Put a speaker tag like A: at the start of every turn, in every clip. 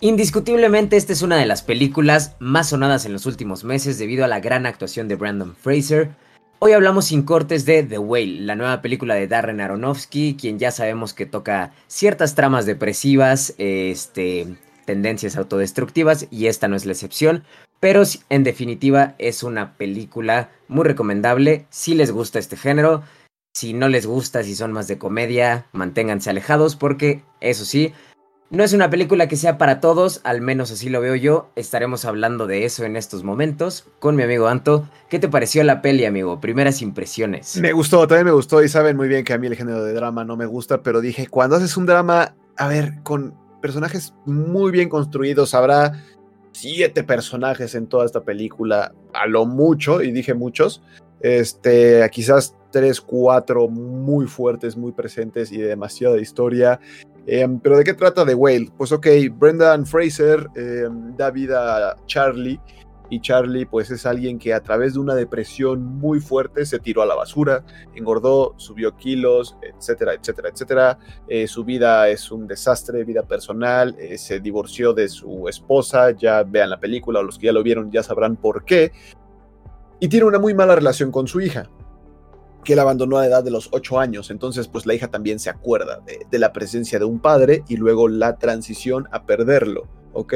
A: Indiscutiblemente esta es una de las películas más sonadas en los últimos meses debido a la gran actuación de Brandon Fraser. Hoy hablamos sin cortes de The Whale, la nueva película de Darren Aronofsky, quien ya sabemos que toca ciertas tramas depresivas, este, tendencias autodestructivas y esta no es la excepción, pero en definitiva es una película muy recomendable si les gusta este género. Si no les gusta, si son más de comedia, manténganse alejados porque, eso sí, no es una película que sea para todos, al menos así lo veo yo. Estaremos hablando de eso en estos momentos con mi amigo Anto. ¿Qué te pareció la peli, amigo? Primeras impresiones.
B: Me gustó, también me gustó y saben muy bien que a mí el género de drama no me gusta, pero dije, cuando haces un drama, a ver, con personajes muy bien construidos, habrá siete personajes en toda esta película, a lo mucho, y dije muchos, este, quizás tres, cuatro muy fuertes, muy presentes y de demasiada historia. Em, pero ¿de qué trata The Whale? Pues ok, Brendan Fraser em, da vida a Charlie y Charlie pues es alguien que a través de una depresión muy fuerte se tiró a la basura, engordó, subió kilos, etcétera, etcétera, etcétera. Eh, su vida es un desastre, vida personal, eh, se divorció de su esposa, ya vean la película o los que ya lo vieron ya sabrán por qué. Y tiene una muy mala relación con su hija que él abandonó a la edad de los 8 años. Entonces, pues la hija también se acuerda de, la presencia de un padre y luego la transición a perderlo, ¿ok?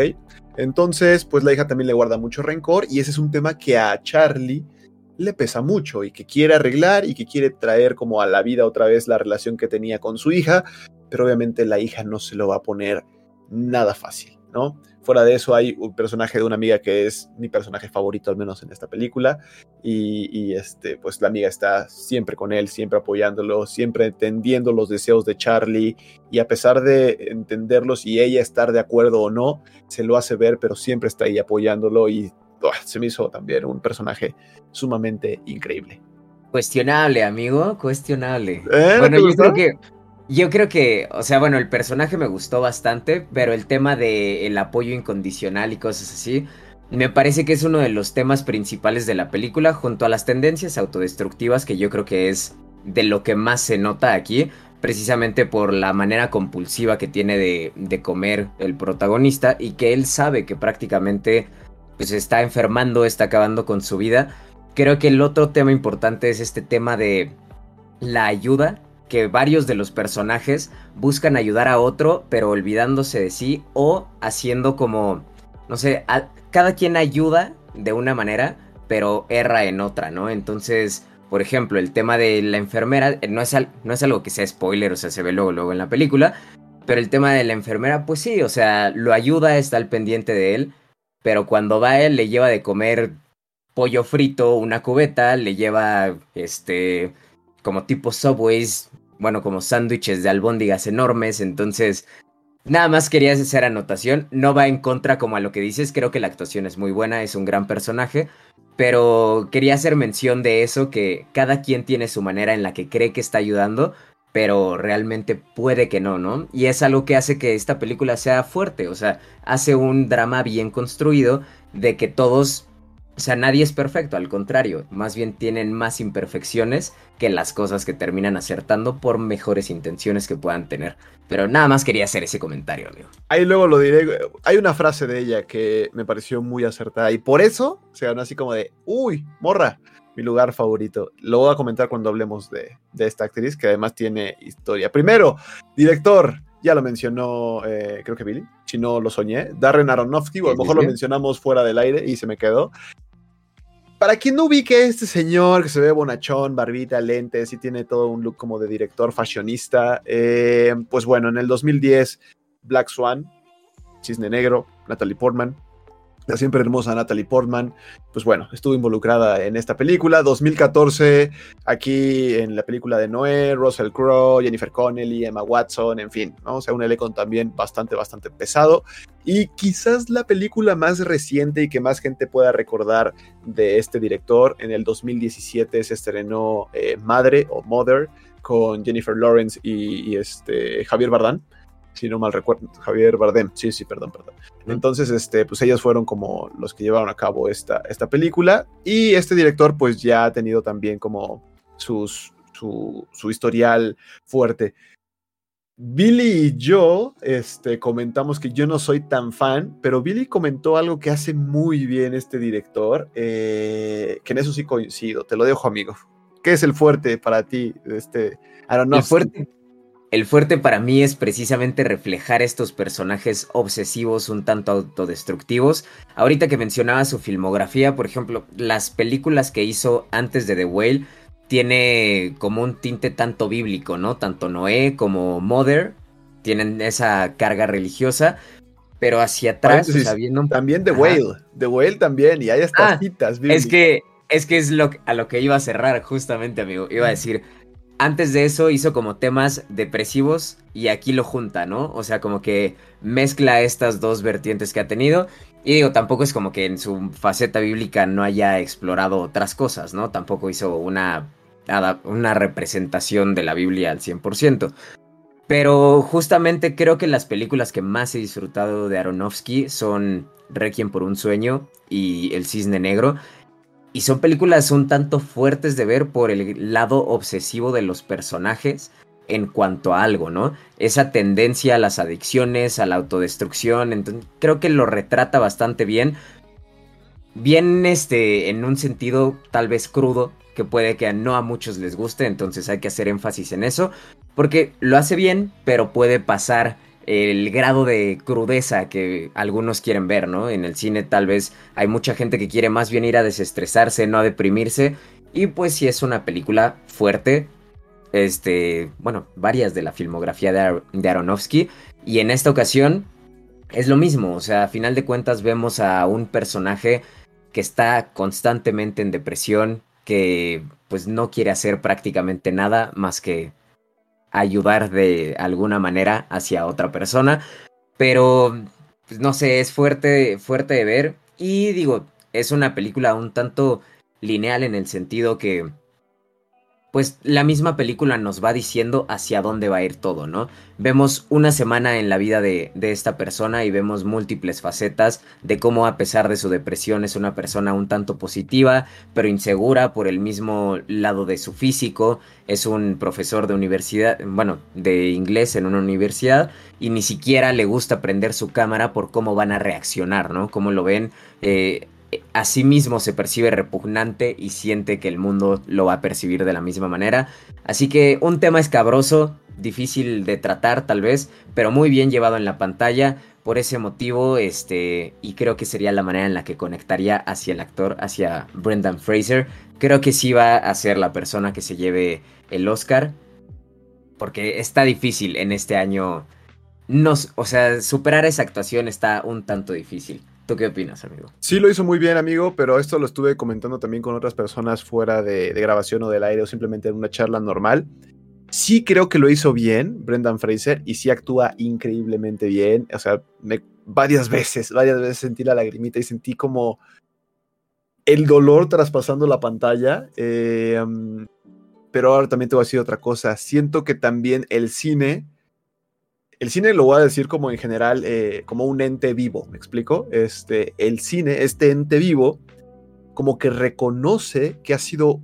B: Entonces, pues la hija también le guarda mucho rencor y ese es un tema que a Charlie le pesa mucho y que quiere arreglar y que quiere traer como a la vida otra vez la relación que tenía con su hija, pero obviamente la hija no se lo va a poner nada fácil, ¿no? Fuera de eso hay un personaje de una amiga que es mi personaje favorito, al menos en esta película. Y, este, pues la amiga está siempre con él, siempre apoyándolo, siempre entendiendo los deseos de Charlie. Y a pesar de entenderlos y ella estar de acuerdo o no, se lo hace ver, pero siempre está ahí apoyándolo. Y se me hizo también un personaje sumamente increíble.
A: Cuestionable, amigo, cuestionable. ¿Eh? Bueno, yo creo que yo creo que, o sea, bueno, el personaje me gustó bastante, pero el tema del apoyo incondicional y cosas así, me parece que es uno de los temas principales de la película, junto a las tendencias autodestructivas, que yo creo que es de lo que más se nota aquí, precisamente por la manera compulsiva que tiene de, de comer el protagonista y que él sabe que prácticamente pues está enfermando, está acabando con su vida. Creo que el otro tema importante es este tema de la ayuda que varios de los personajes buscan ayudar a otro, pero olvidándose de sí o haciendo como, no sé, cada quien ayuda de una manera, pero erra en otra, ¿no? Entonces, por ejemplo, el tema de la enfermera eh, no es, no es algo que sea spoiler, o sea, se ve luego, luego en la película, pero el tema de la enfermera, pues sí, o sea, lo ayuda, está al pendiente de él, pero cuando va él le lleva de comer pollo frito, una cubeta, le lleva, este, como tipo Subways, bueno, como sándwiches de albóndigas enormes, entonces nada más quería hacer anotación, no va en contra como a lo que dices, creo que la actuación es muy buena, es un gran personaje, pero quería hacer mención de eso, que cada quien tiene su manera en la que cree que está ayudando, pero realmente puede que no, ¿no? Y es algo que hace que esta película sea fuerte, o sea, hace un drama bien construido de que todos o sea, nadie es perfecto, al contrario, más bien tienen más imperfecciones que las cosas que terminan acertando por mejores intenciones que puedan tener. Pero nada más quería hacer ese comentario, amigo.
B: Ahí luego lo diré. Hay una frase de ella que me pareció muy acertada y por eso se ganó así como de, uy, morra, mi lugar favorito. Lo voy a comentar cuando hablemos de, de esta actriz que además tiene historia. Primero, director, ya lo mencionó, eh, creo que Billy, si no lo soñé, Darren Aronofsky, o a lo mejor lo mencionamos fuera del aire y se me quedó. Para quien no ubique este señor que se ve bonachón, barbita, lentes y tiene todo un look como de director fashionista, eh, pues bueno, en el 2010, Black Swan, Cisne Negro, Natalie Portman, la siempre hermosa Natalie Portman, pues bueno, estuvo involucrada en esta película. 2014, aquí en la película de Noé, Russell Crowe, Jennifer Connelly, Emma Watson, en fin, ¿no? o sea, un elenco también bastante, bastante pesado. Y quizás la película más reciente y que más gente pueda recordar de este director, en el 2017 se estrenó eh, Madre o Mother con Jennifer Lawrence y, y este, Javier Bardán si no mal recuerdo, Javier Bardem, sí, sí, perdón, perdón. Entonces, este, pues ellos fueron como los que llevaron a cabo esta, esta película y este director pues ya ha tenido también como sus, su, su historial fuerte. Billy y yo este, comentamos que yo no soy tan fan, pero Billy comentó algo que hace muy bien este director, eh, que en eso sí coincido, te lo dejo amigo. ¿Qué es el fuerte para ti? Este,
A: el fuerte, el fuerte para mí es precisamente reflejar estos personajes obsesivos un tanto autodestructivos. Ahorita que mencionaba su filmografía, por ejemplo, las películas que hizo antes de The Whale, tiene como un tinte tanto bíblico, ¿no? Tanto Noé como Mother tienen esa carga religiosa, pero hacia atrás,
B: también The Whale, The Whale también, y hay estas
A: ah, citas Es que es que es lo, a lo que iba a cerrar justamente, amigo. Iba a decir, antes de eso hizo como temas depresivos y aquí lo junta, ¿no? O sea, como que mezcla estas dos vertientes que ha tenido. Y digo, tampoco es como que en su faceta bíblica no haya explorado otras cosas, ¿no? Tampoco hizo una una representación de la Biblia al 100%. Pero justamente creo que las películas que más he disfrutado de Aronofsky son Requiem por un sueño y El cisne negro. Y son películas un tanto fuertes de ver por el lado obsesivo de los personajes en cuanto a algo, ¿no? Esa tendencia a las adicciones, a la autodestrucción, entonces creo que lo retrata bastante bien. Bien este en un sentido tal vez crudo, que puede que no a muchos les guste, entonces hay que hacer énfasis en eso, porque lo hace bien, pero puede pasar el grado de crudeza que algunos quieren ver, ¿no? En el cine tal vez hay mucha gente que quiere más bien ir a desestresarse, no a deprimirse, y pues si es una película fuerte, este, bueno, varias de la filmografía de, de Aronofsky, y en esta ocasión es lo mismo, o sea, a final de cuentas vemos a un personaje que está constantemente en depresión, que pues no quiere hacer prácticamente nada más que ayudar de alguna manera hacia otra persona. Pero, pues, no sé, es fuerte, fuerte de ver. Y digo, es una película un tanto lineal en el sentido que pues la misma película nos va diciendo hacia dónde va a ir todo, ¿no? Vemos una semana en la vida de, esta persona y vemos múltiples facetas de cómo a pesar de su depresión es una persona un tanto positiva, pero insegura por el mismo lado de su físico, es un profesor de universidad, bueno, de inglés en una universidad y ni siquiera le gusta prender su cámara por cómo van a reaccionar, ¿no? Cómo lo ven. Eh, a sí mismo se percibe repugnante y siente que el mundo lo va a percibir de la misma manera. Así que un tema escabroso, difícil de tratar tal vez, pero muy bien llevado en la pantalla. Por ese motivo, este, y creo que sería la manera en la que conectaría hacia el actor, hacia Brendan Fraser. Creo que sí va a ser la persona que se lleve el Oscar. Porque está difícil en este año. O sea, superar esa actuación está un tanto difícil. ¿Tú qué opinas, amigo?
B: Sí, lo hizo muy bien, amigo, pero esto lo estuve comentando también con otras personas fuera de, grabación o del aire o simplemente en una charla normal. Sí creo que lo hizo bien Brendan Fraser y sí actúa increíblemente bien. O sea, varias veces, varias veces sentí la lagrimita y sentí como el dolor traspasando la pantalla. Eh, pero ahora también te voy a decir otra cosa. Siento que también el cine el cine lo voy a decir como en general, eh, como un ente vivo, ¿me explico? Este, el cine, este ente vivo, como que reconoce que ha sido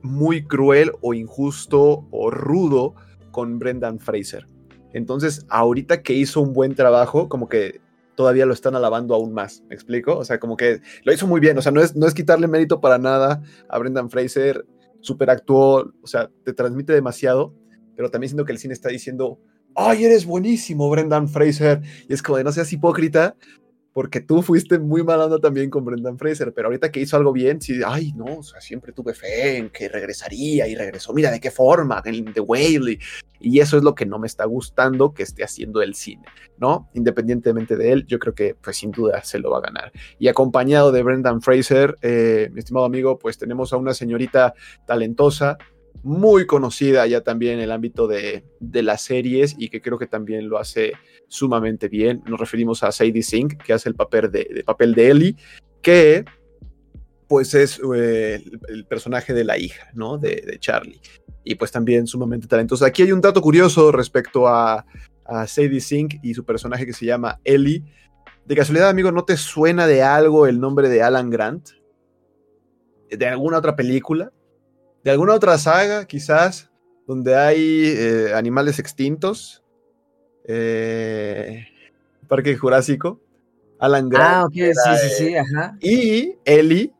B: muy cruel o injusto o rudo con Brendan Fraser. Entonces, ahorita que hizo un buen trabajo, como que todavía lo están alabando aún más, ¿me explico? O sea, como que lo hizo muy bien, o sea, no es, no es quitarle mérito para nada a Brendan Fraser, super actuó, o sea, te transmite demasiado, pero también siento que el cine está diciendo, ay, eres buenísimo, Brendan Fraser. Y es como de no seas hipócrita, porque tú fuiste muy mal también con Brendan Fraser, pero ahorita que hizo algo bien, sí, ay, no, o sea, siempre tuve fe en que regresaría y regresó, mira de qué forma, en The Whale, y, eso es lo que no me está gustando que esté haciendo el cine, ¿no? Independientemente de él, yo creo que, pues sin duda, se lo va a ganar. Y acompañado de Brendan Fraser, eh, mi estimado amigo, pues tenemos a una señorita talentosa, muy conocida ya también en el ámbito de, las series y que creo que también lo hace sumamente bien. Nos referimos a Sadie Sink, que hace el papel de, papel de Ellie, que pues es eh, el, personaje de la hija, ¿no? De, Charlie. Y pues también sumamente talentosa. Aquí hay un dato curioso respecto a, a Sadie Sink y su personaje que se llama Ellie. De casualidad, amigo, ¿no te suena de algo el nombre de Alan Grant? ¿De alguna otra película? De alguna otra saga, quizás, donde hay eh, animales extintos. eh, Parque Jurásico. Alan Grant.
A: Ah, ok, sí, sí, sí, ajá.
B: Y Ellie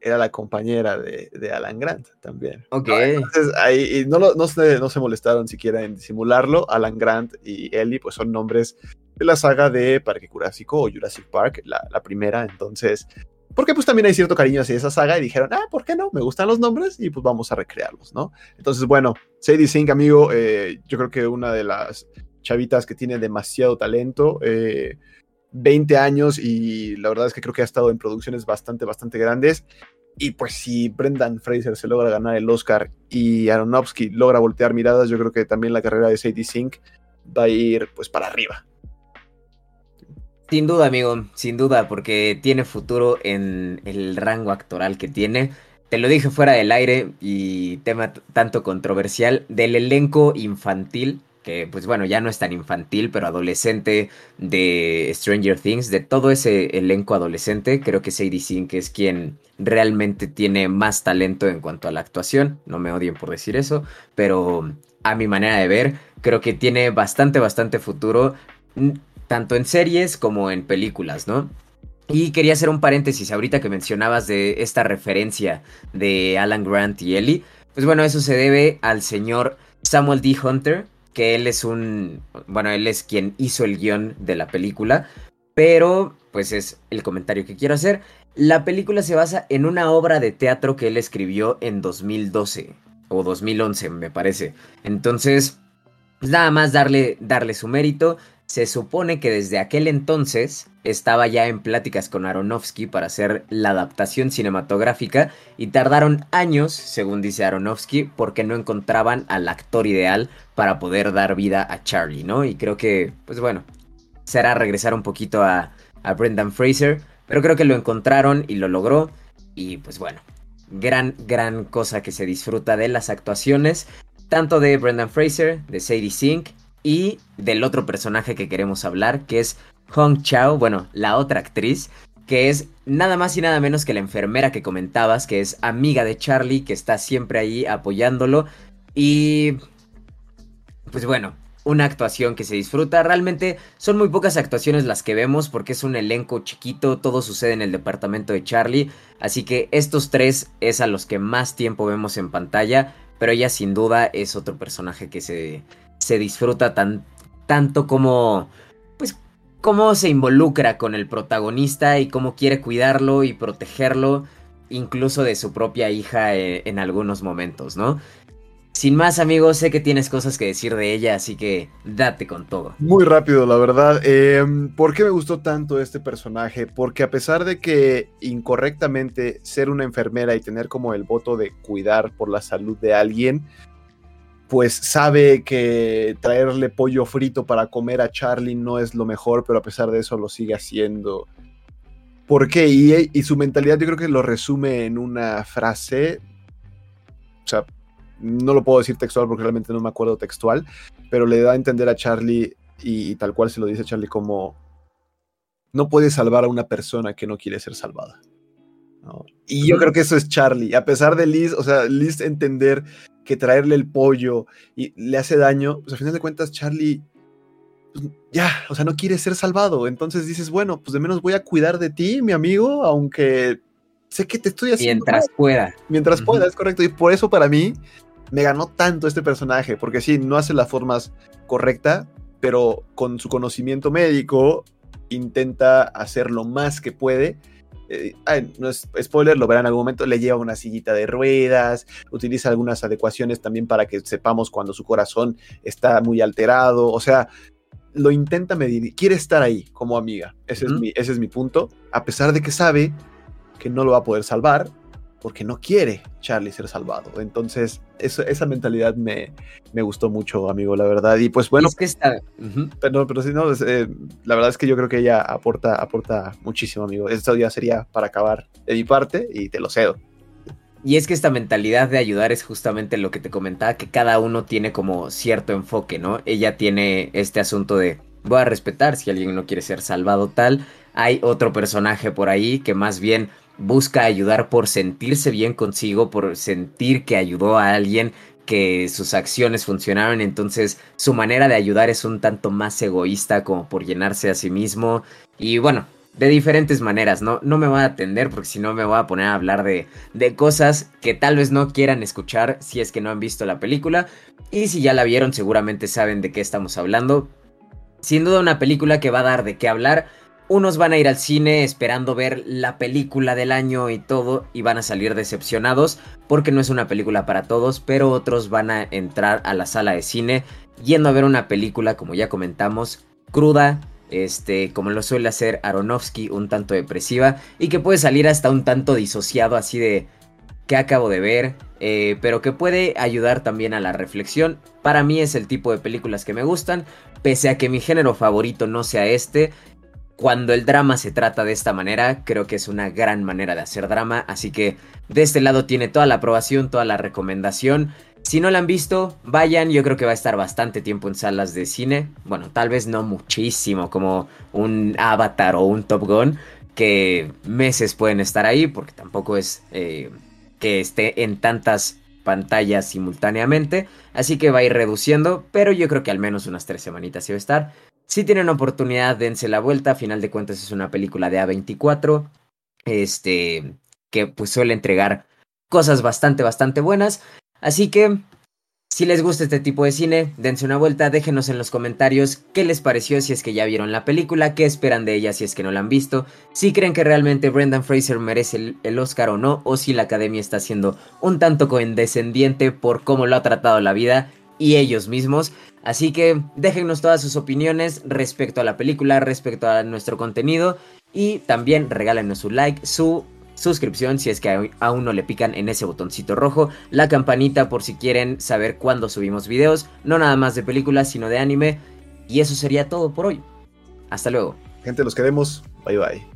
B: era la compañera de, Alan Grant también.
A: Ok.
B: Entonces, ahí no, no, se, no se molestaron siquiera en disimularlo. Alan Grant y Ellie, pues son nombres de la saga de Parque Jurásico o Jurassic Park, la, la primera. Entonces, porque pues también hay cierto cariño hacia esa saga y dijeron, ah, ¿por qué no? Me gustan los nombres y pues vamos a recrearlos, ¿no? Entonces, bueno, Sadie Sink, amigo, eh, yo creo que una de las chavitas que tiene demasiado talento, 20 eh, años y la verdad es que creo que ha estado en producciones bastante, bastante grandes. Y pues si Brendan Fraser se logra ganar el Oscar y Aronofsky logra voltear miradas, yo creo que también la carrera de Sadie Sink va a ir pues para arriba.
A: Sin duda, amigo, sin duda, porque tiene futuro en el rango actoral que tiene. Te lo dije fuera del aire y tema tanto controversial del elenco infantil, que pues bueno, ya no es tan infantil, pero adolescente de Stranger Things, de todo ese elenco adolescente, creo que Sadie Sink es quien realmente tiene más talento en cuanto a la actuación. No me odien por decir eso, pero a mi manera de ver, creo que tiene bastante, bastante futuro tanto en series como en películas, ¿no? Y quería hacer un paréntesis ahorita que mencionabas de esta referencia de Alan Grant y Ellie. Pues bueno, eso se debe al señor Samuel D. Hunter, que él es un, bueno, él es quien hizo el guion de la película, pero pues es el comentario que quiero hacer. La película se basa en una obra de teatro que él escribió en 2012 o 2011, me parece. Entonces, pues nada más darle, darle su mérito. Se supone que desde aquel entonces estaba ya en pláticas con Aronofsky para hacer la adaptación cinematográfica y tardaron años, según dice Aronofsky, porque no encontraban al actor ideal para poder dar vida a Charlie, ¿no? Y creo que, pues bueno, será regresar un poquito a, a Brendan Fraser, pero creo que lo encontraron y lo logró y pues bueno, gran, gran cosa que se disfruta de las actuaciones, tanto de Brendan Fraser, de Sadie Sink, y del otro personaje que queremos hablar, que es Hong Chao, bueno, la otra actriz, que es nada más y nada menos que la enfermera que comentabas, que es amiga de Charlie, que está siempre ahí apoyándolo. Y... Pues bueno, una actuación que se disfruta. Realmente son muy pocas actuaciones las que vemos porque es un elenco chiquito, todo sucede en el departamento de Charlie. Así que estos tres es a los que más tiempo vemos en pantalla, pero ella sin duda es otro personaje que se se disfruta tan, tanto como, pues, cómo se involucra con el protagonista y cómo quiere cuidarlo y protegerlo, incluso de su propia hija eh, en algunos momentos, ¿no? Sin más amigos, sé que tienes cosas que decir de ella, así que date con todo.
B: Muy rápido, la verdad. Em, ¿Por qué me gustó tanto este personaje? Porque a pesar de que incorrectamente ser una enfermera y tener como el voto de cuidar por la salud de alguien, pues sabe que traerle pollo frito para comer a Charlie no es lo mejor, pero a pesar de eso lo sigue haciendo. ¿Por qué? Y, su mentalidad yo creo que lo resume en una frase. O sea, no lo puedo decir textual porque realmente no me acuerdo textual, pero le da a entender a Charlie y, tal cual se lo dice a Charlie como no puede salvar a una persona que no quiere ser salvada. Y yo creo que eso es Charlie. A pesar de Liz, o sea, Liz entender que traerle el pollo y le hace daño, pues al final de cuentas Charlie pues, ya, o sea, no quiere ser salvado. Entonces dices, bueno, pues de menos voy a cuidar de ti, mi amigo, aunque sé que te estoy haciendo.
A: Mientras pueda.
B: Mientras pueda, es correcto. Y por eso para mí me ganó tanto este personaje, porque sí, no hace las formas correcta, pero con su conocimiento médico intenta hacer lo más que puede eh, no es spoiler, lo verán en algún momento, le lleva una sillita de ruedas, utiliza algunas adecuaciones también para que sepamos cuando su corazón está muy alterado, o sea, lo intenta medir, quiere estar ahí como amiga, ese, es mi, ese es mi punto, a pesar de que sabe que no lo va a poder salvar, porque no quiere Charlie ser salvado. Entonces, esa mentalidad me, me, gustó mucho, amigo, la verdad. Y pues bueno.
A: Es que está.
B: pero, pero sí, no, eh, la verdad es que yo creo que ella aporta, aporta muchísimo, amigo. Esto ya sería para acabar de mi parte y te lo cedo.
A: Y es que esta mentalidad de ayudar es justamente lo que te comentaba, que cada uno tiene como cierto enfoque, ¿no? Ella tiene este asunto de voy a respetar si alguien no quiere ser salvado tal. Hay otro personaje por ahí que más bien busca ayudar por sentirse bien consigo, por sentir que ayudó a alguien que sus acciones funcionaron, entonces su manera de ayudar es un tanto más egoísta como por llenarse a sí mismo. Y bueno, de diferentes maneras, ¿no? No me voy a atender porque si no me voy a poner a hablar de, de cosas que tal vez no quieran escuchar si es que no han visto la película. Y si ya la vieron seguramente saben de qué estamos hablando. Sin duda una película que va a dar de qué hablar. Unos van a ir al cine esperando ver la película del año y todo y van a salir decepcionados porque no es una película para todos, pero otros van a entrar a la sala de cine yendo a ver una película, como ya comentamos, cruda, este, como lo suele hacer Aronofsky, un tanto depresiva y que puede salir hasta un tanto disociado así de que acabo de ver, eh, pero que puede ayudar también a la reflexión. Para mí es el tipo de películas que me gustan, pese a que mi género favorito no sea este. Cuando el drama se trata de esta manera, creo que es una gran manera de hacer drama, así que de este lado tiene toda la aprobación, toda la recomendación. Si no la han visto, vayan, yo creo que va a estar bastante tiempo en salas de cine. Bueno, tal vez no muchísimo como un Avatar o un Top Gun, que meses pueden estar ahí, porque tampoco es eh, que esté en tantas pantallas simultáneamente. Así que va a ir reduciendo, pero yo creo que al menos unas tres semanitas va a estar. Si tienen oportunidad, dense la vuelta. A final de cuentas es una película de A24. Este, que pues suele entregar cosas bastante, bastante buenas. Así que, si les gusta este tipo de cine, dense una vuelta, déjenos en los comentarios qué les pareció si es que ya vieron la película, qué esperan de ella si es que no la han visto, si creen que realmente Brendan Fraser merece el, Oscar o no, o si la academia está siendo un tanto condescendiente por cómo lo ha tratado la vida y ellos mismos. Así que déjenos todas sus opiniones respecto a la película, respecto a nuestro contenido y también regálenos su like, su suscripción si es que aún no le pican en ese botoncito rojo, la campanita por si quieren saber cuándo subimos videos, no nada más de películas, sino de anime. Y eso sería todo por hoy. Hasta luego.
B: Gente, los queremos. Bye bye.